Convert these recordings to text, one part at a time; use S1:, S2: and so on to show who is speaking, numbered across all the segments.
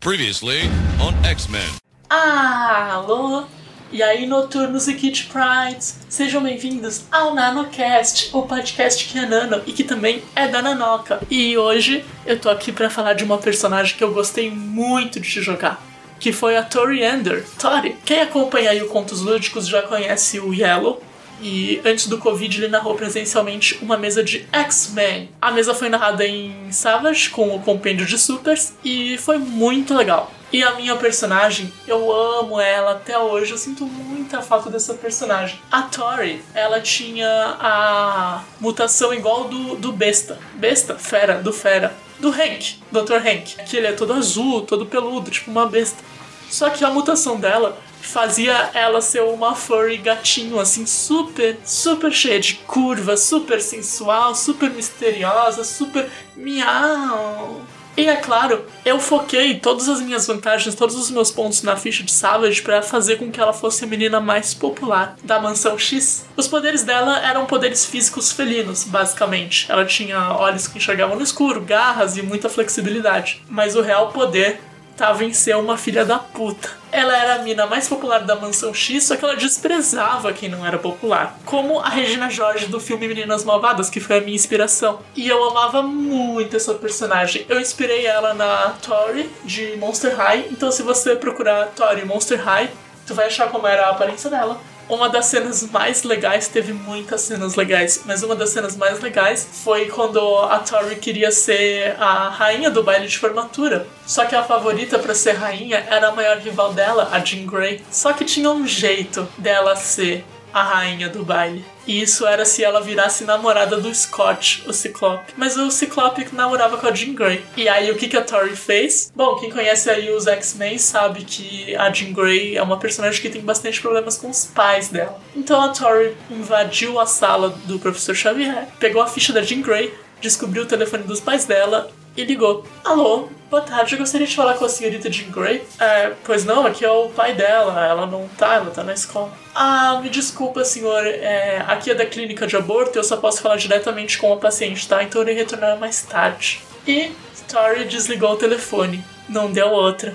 S1: Previously on X-Men.
S2: Ah, alô? E aí, noturnos e Kit Prides, sejam bem-vindos ao NanoCast, o podcast que é nano e que também é da Nanoca. E hoje eu tô aqui pra falar de uma personagem que eu gostei muito de jogar, que foi a Tori Ender. Tori, quem acompanha aí o Contos Lúdicos já conhece o Yellow, e antes do Covid ele narrou presencialmente uma mesa de X-Men. A mesa foi narrada em Savage com o compêndio de supers e foi muito legal. E a minha personagem, eu amo ela até hoje, eu sinto muita falta dessa personagem. A Tori, ela tinha a mutação igual do, do Besta. Besta? Fera, do Fera. Do Hank, Dr. Hank. Que ele é todo azul, todo peludo, tipo uma besta. Só que a mutação dela fazia ela ser uma furry gatinho, assim, super, super cheia de curvas, super sensual, super misteriosa, super miau. E é claro, eu foquei todas as minhas vantagens, todos os meus pontos na ficha de Savage para fazer com que ela fosse a menina mais popular da mansão X. Os poderes dela eram poderes físicos felinos, basicamente. Ela tinha olhos que enxergavam no escuro, garras e muita flexibilidade. Mas o real poder tava em ser uma filha da puta. Ela era a mina mais popular da Mansão X, só que ela desprezava quem não era popular. Como a Regina Jorge do filme Meninas Malvadas, que foi a minha inspiração. E eu amava muito essa personagem. Eu inspirei ela na Tori, de Monster High. Então se você procurar Tori Monster High, tu vai achar como era a aparência dela. Uma das cenas mais legais, teve muitas cenas legais, mas uma das cenas mais legais foi quando a Tori queria ser a rainha do baile de formatura. Só que a favorita para ser rainha era a maior rival dela, a Jean Grey. Só que tinha um jeito dela ser a rainha do baile. E isso era se ela virasse namorada do Scott, o Ciclope. Mas o Ciclope namorava com a Jean Grey. E aí o que, que a Tori fez? Bom, quem conhece aí os X-Men sabe que a Jean Grey é uma personagem que tem bastante problemas com os pais dela. Então a Tori invadiu a sala do professor Xavier, pegou a ficha da Jean Grey, descobriu o telefone dos pais dela e ligou. Alô, boa tarde, eu gostaria de falar com a senhorita Jean Grey. É, pois não, aqui é o pai dela, ela não tá, ela tá na escola. Ah, me desculpa, senhor, é, aqui é da clínica de aborto, eu só posso falar diretamente com o paciente, tá? Então eu irei retornar mais tarde. E Tori desligou o telefone, não deu outra.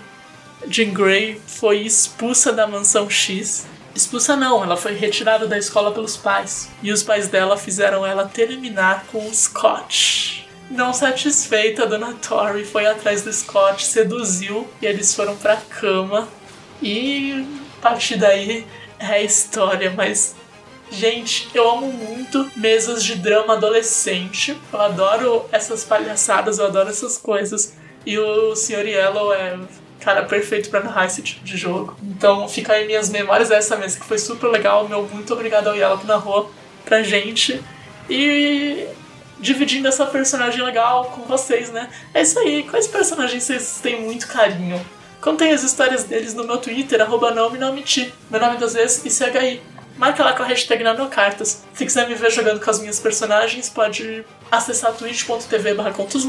S2: Jean Grey foi expulsa da mansão X Expulsa não, ela foi retirada da escola pelos pais. E os pais dela fizeram ela terminar com o Scott. Não satisfeita, a dona Tori foi atrás do Scott, seduziu e eles foram pra cama. E a partir daí é história, mas. Gente, eu amo muito mesas de drama adolescente. Eu adoro essas palhaçadas, eu adoro essas coisas. E o Sr. Yellow é cara perfeito para narrar esse tipo de jogo. Então fica aí minhas memórias dessa mesa que foi super legal. Meu muito obrigado ao Yellow que narrou pra gente. E dividindo essa personagem legal com vocês, né? É isso aí. Quais personagens vocês têm muito carinho? Contem as histórias deles no meu Twitter, arroba não me Meu nome das vezes, ICHI. Marca lá com a hashtag NanoCartas. Se quiser me ver jogando com as minhas personagens, pode acessar twitch.tv barra contos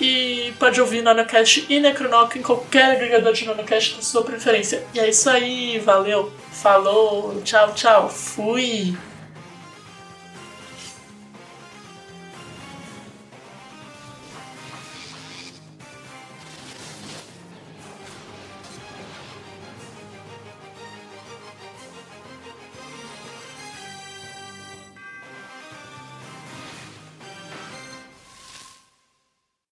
S2: e pode ouvir NanoCast e Necronoc em qualquer agregador de NanoCast da sua preferência. E é isso aí, valeu, falou, tchau, tchau, fui!